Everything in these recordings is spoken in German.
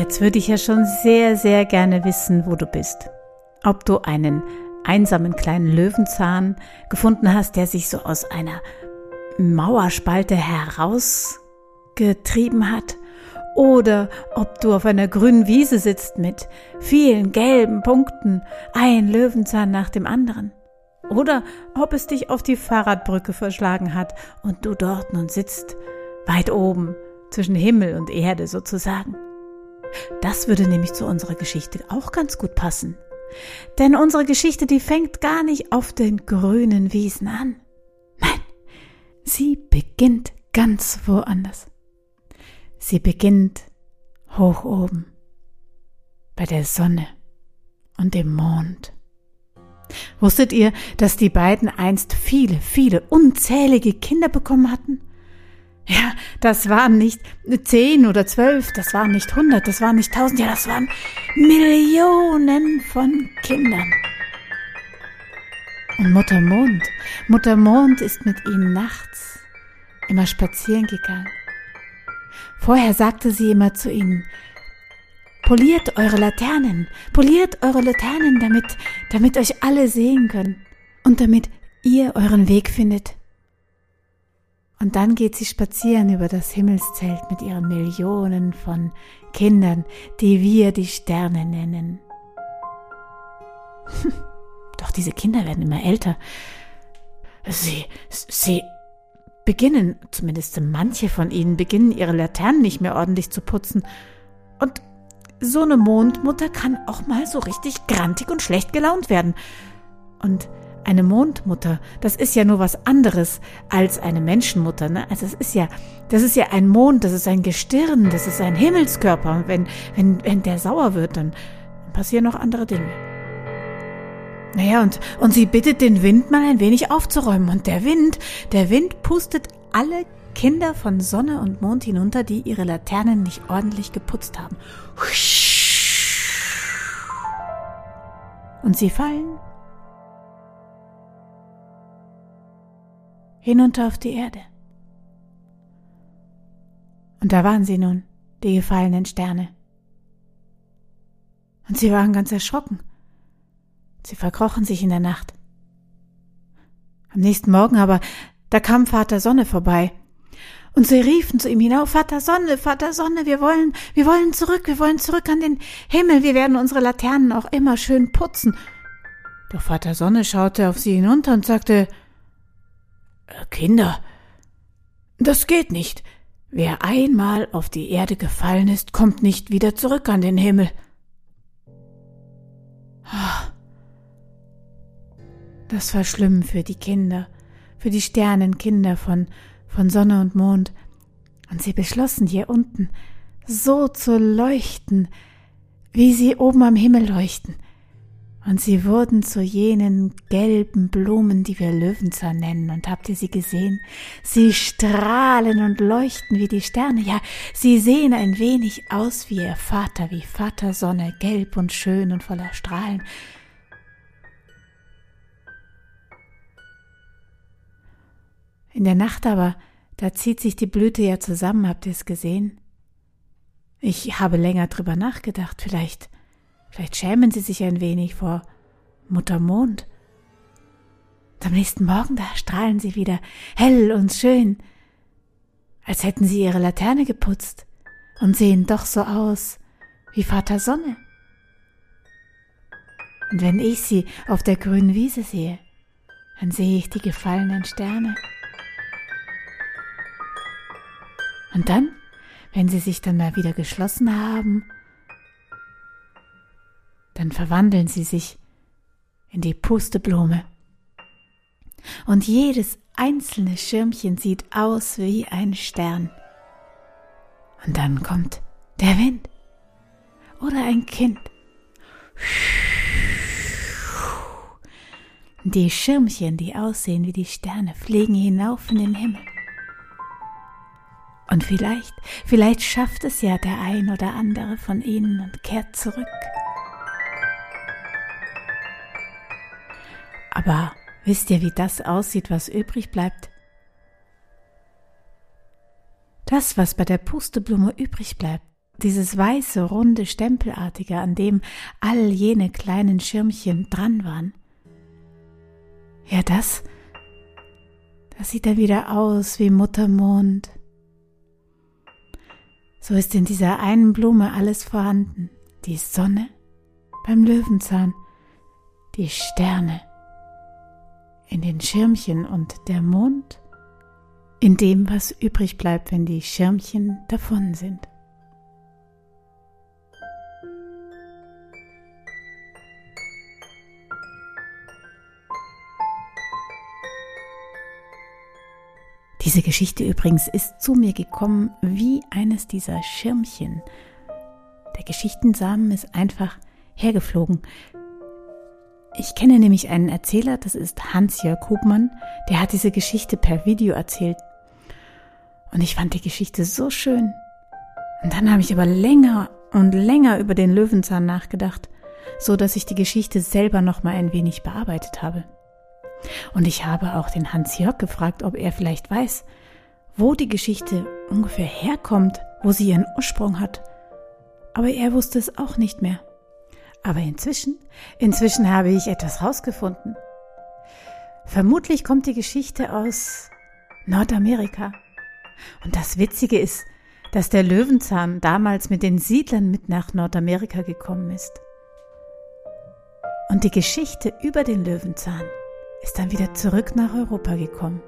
jetzt würde ich ja schon sehr, sehr gerne wissen, wo du bist. Ob du einen einsamen kleinen Löwenzahn gefunden hast, der sich so aus einer Mauerspalte herausgetrieben hat, oder ob du auf einer grünen Wiese sitzt mit vielen gelben Punkten, ein Löwenzahn nach dem anderen. Oder ob es dich auf die Fahrradbrücke verschlagen hat und du dort nun sitzt, weit oben, zwischen Himmel und Erde sozusagen. Das würde nämlich zu unserer Geschichte auch ganz gut passen. Denn unsere Geschichte, die fängt gar nicht auf den grünen Wiesen an. Nein, sie beginnt ganz woanders. Sie beginnt hoch oben, bei der Sonne und dem Mond. Wusstet ihr, dass die beiden einst viele, viele, unzählige Kinder bekommen hatten? Ja, das waren nicht zehn oder zwölf, das waren nicht hundert, das waren nicht tausend, ja, das waren Millionen von Kindern. Und Mutter Mond, Mutter Mond ist mit ihnen nachts immer spazieren gegangen. Vorher sagte sie immer zu ihnen, poliert eure Laternen, poliert eure Laternen, damit, damit euch alle sehen können und damit ihr euren Weg findet. Und dann geht sie spazieren über das Himmelszelt mit ihren Millionen von Kindern, die wir die Sterne nennen. Doch diese Kinder werden immer älter. Sie, sie beginnen, zumindest manche von ihnen, beginnen ihre Laternen nicht mehr ordentlich zu putzen. Und so eine Mondmutter kann auch mal so richtig grantig und schlecht gelaunt werden. Und eine Mondmutter, das ist ja nur was anderes als eine Menschenmutter. Ne? Also es ist ja, das ist ja ein Mond, das ist ein Gestirn, das ist ein Himmelskörper. Und wenn, wenn, wenn der sauer wird, dann passieren noch andere Dinge. Naja, und, und sie bittet den Wind mal ein wenig aufzuräumen. Und der Wind, der Wind pustet alle Kinder von Sonne und Mond hinunter, die ihre Laternen nicht ordentlich geputzt haben. Und sie fallen hinunter auf die Erde. Und da waren sie nun, die gefallenen Sterne. Und sie waren ganz erschrocken. Sie verkrochen sich in der Nacht. Am nächsten Morgen aber, da kam Vater Sonne vorbei. Und sie riefen zu ihm hinauf, Vater Sonne, Vater Sonne, wir wollen, wir wollen zurück, wir wollen zurück an den Himmel, wir werden unsere Laternen auch immer schön putzen. Doch Vater Sonne schaute auf sie hinunter und sagte, Kinder, das geht nicht. Wer einmal auf die Erde gefallen ist, kommt nicht wieder zurück an den Himmel. Ah, das war schlimm für die Kinder, für die Sternenkinder von, von Sonne und Mond. Und sie beschlossen hier unten so zu leuchten, wie sie oben am Himmel leuchten. Und sie wurden zu jenen gelben Blumen, die wir Löwenzahn nennen. Und habt ihr sie gesehen? Sie strahlen und leuchten wie die Sterne. Ja, sie sehen ein wenig aus wie ihr Vater, wie Vater Sonne, gelb und schön und voller Strahlen. In der Nacht aber, da zieht sich die Blüte ja zusammen, habt ihr es gesehen? Ich habe länger drüber nachgedacht, vielleicht, vielleicht schämen sie sich ein wenig vor Mutter Mond. Am nächsten Morgen, da strahlen sie wieder hell und schön, als hätten sie ihre Laterne geputzt und sehen doch so aus wie Vater Sonne. Und wenn ich sie auf der grünen Wiese sehe, dann sehe ich die gefallenen Sterne. Und dann, wenn sie sich dann mal wieder geschlossen haben, dann verwandeln sie sich in die Pusteblume. Und jedes einzelne Schirmchen sieht aus wie ein Stern. Und dann kommt der Wind oder ein Kind. Die Schirmchen, die aussehen wie die Sterne, fliegen hinauf in den Himmel. Und vielleicht, vielleicht schafft es ja der ein oder andere von ihnen und kehrt zurück. Aber wisst ihr, wie das aussieht, was übrig bleibt? Das, was bei der Pusteblume übrig bleibt, dieses weiße, runde, stempelartige, an dem all jene kleinen Schirmchen dran waren. Ja, das, das sieht dann wieder aus wie Muttermond. So ist in dieser einen Blume alles vorhanden. Die Sonne beim Löwenzahn, die Sterne in den Schirmchen und der Mond in dem, was übrig bleibt, wenn die Schirmchen davon sind. Diese Geschichte übrigens ist zu mir gekommen wie eines dieser Schirmchen. Der Geschichtensamen ist einfach hergeflogen. Ich kenne nämlich einen Erzähler, das ist Hans-Jörg Hubmann, der hat diese Geschichte per Video erzählt. Und ich fand die Geschichte so schön. Und dann habe ich aber länger und länger über den Löwenzahn nachgedacht, so dass ich die Geschichte selber noch mal ein wenig bearbeitet habe. Und ich habe auch den Hans-Jörg gefragt, ob er vielleicht weiß, wo die Geschichte ungefähr herkommt, wo sie ihren Ursprung hat. Aber er wusste es auch nicht mehr. Aber inzwischen, inzwischen habe ich etwas rausgefunden. Vermutlich kommt die Geschichte aus Nordamerika. Und das Witzige ist, dass der Löwenzahn damals mit den Siedlern mit nach Nordamerika gekommen ist. Und die Geschichte über den Löwenzahn ist dann wieder zurück nach Europa gekommen.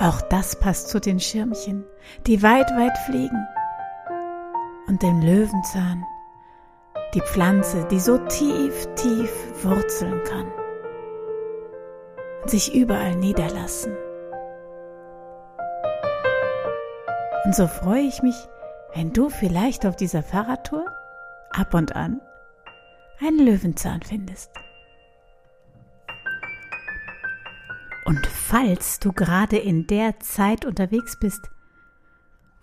Auch das passt zu den Schirmchen, die weit, weit fliegen. Und dem Löwenzahn, die Pflanze, die so tief, tief wurzeln kann und sich überall niederlassen. Und so freue ich mich, wenn du vielleicht auf dieser Fahrradtour ab und an einen Löwenzahn findest. Und falls du gerade in der Zeit unterwegs bist,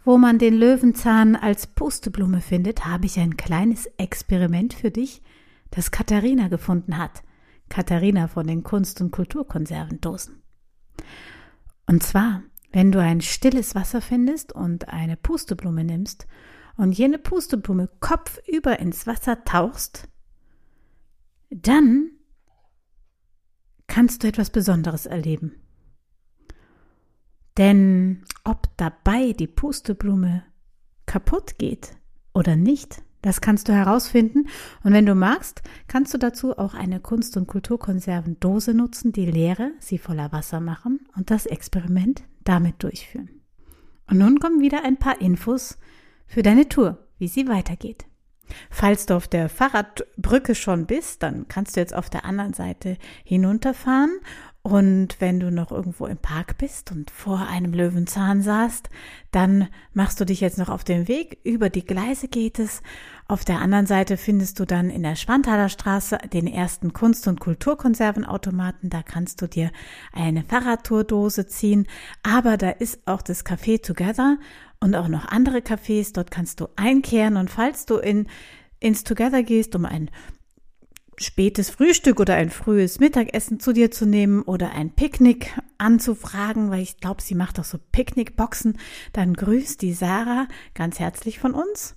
wo man den Löwenzahn als Pusteblume findet, habe ich ein kleines Experiment für dich, das Katharina gefunden hat. Katharina von den Kunst- und Kulturkonservendosen. Und zwar, wenn du ein stilles Wasser findest und eine Pusteblume nimmst und jene Pusteblume kopfüber ins Wasser tauchst, dann kannst du etwas Besonderes erleben. Denn ob dabei die Pusteblume kaputt geht oder nicht, das kannst du herausfinden. Und wenn du magst, kannst du dazu auch eine Kunst- und Kulturkonservendose nutzen, die leere, sie voller Wasser machen und das Experiment damit durchführen. Und nun kommen wieder ein paar Infos für deine Tour, wie sie weitergeht. Falls du auf der Fahrradbrücke schon bist, dann kannst du jetzt auf der anderen Seite hinunterfahren. Und wenn du noch irgendwo im Park bist und vor einem Löwenzahn saßt, dann machst du dich jetzt noch auf den Weg. Über die Gleise geht es. Auf der anderen Seite findest du dann in der Schwanthaler Straße den ersten Kunst- und Kulturkonservenautomaten. Da kannst du dir eine Fahrradtourdose ziehen. Aber da ist auch das Café Together und auch noch andere Cafés. Dort kannst du einkehren und falls du in, ins Together gehst, um ein spätes Frühstück oder ein frühes Mittagessen zu dir zu nehmen oder ein Picknick anzufragen, weil ich glaube, sie macht auch so Picknickboxen, dann grüßt die Sarah ganz herzlich von uns.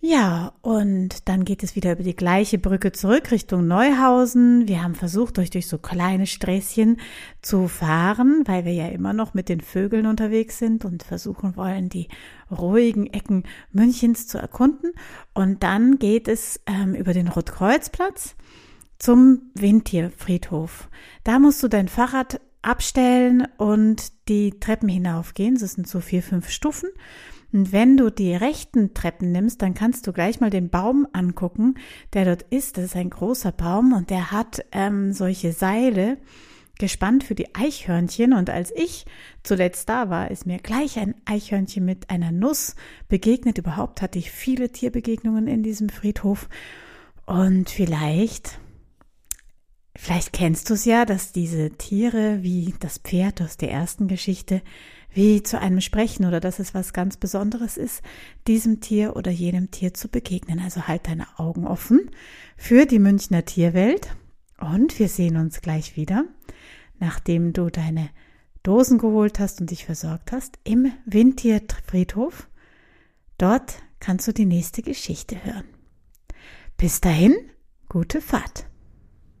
Ja, und dann geht es wieder über die gleiche Brücke zurück Richtung Neuhausen. Wir haben versucht, euch durch so kleine Sträßchen zu fahren, weil wir ja immer noch mit den Vögeln unterwegs sind und versuchen wollen, die ruhigen Ecken Münchens zu erkunden. Und dann geht es ähm, über den Rotkreuzplatz zum Windtierfriedhof. Da musst du dein Fahrrad abstellen und die Treppen hinaufgehen. Das sind so vier, fünf Stufen. Und wenn du die rechten Treppen nimmst, dann kannst du gleich mal den Baum angucken, der dort ist. Das ist ein großer Baum und der hat ähm, solche Seile gespannt für die Eichhörnchen. Und als ich zuletzt da war, ist mir gleich ein Eichhörnchen mit einer Nuss begegnet. Überhaupt hatte ich viele Tierbegegnungen in diesem Friedhof. Und vielleicht Vielleicht kennst du es ja, dass diese Tiere wie das Pferd aus der ersten Geschichte wie zu einem sprechen oder dass es was ganz Besonderes ist, diesem Tier oder jenem Tier zu begegnen. Also halt deine Augen offen für die Münchner Tierwelt und wir sehen uns gleich wieder, nachdem du deine Dosen geholt hast und dich versorgt hast, im Windtierfriedhof Dort kannst du die nächste Geschichte hören. Bis dahin, gute Fahrt.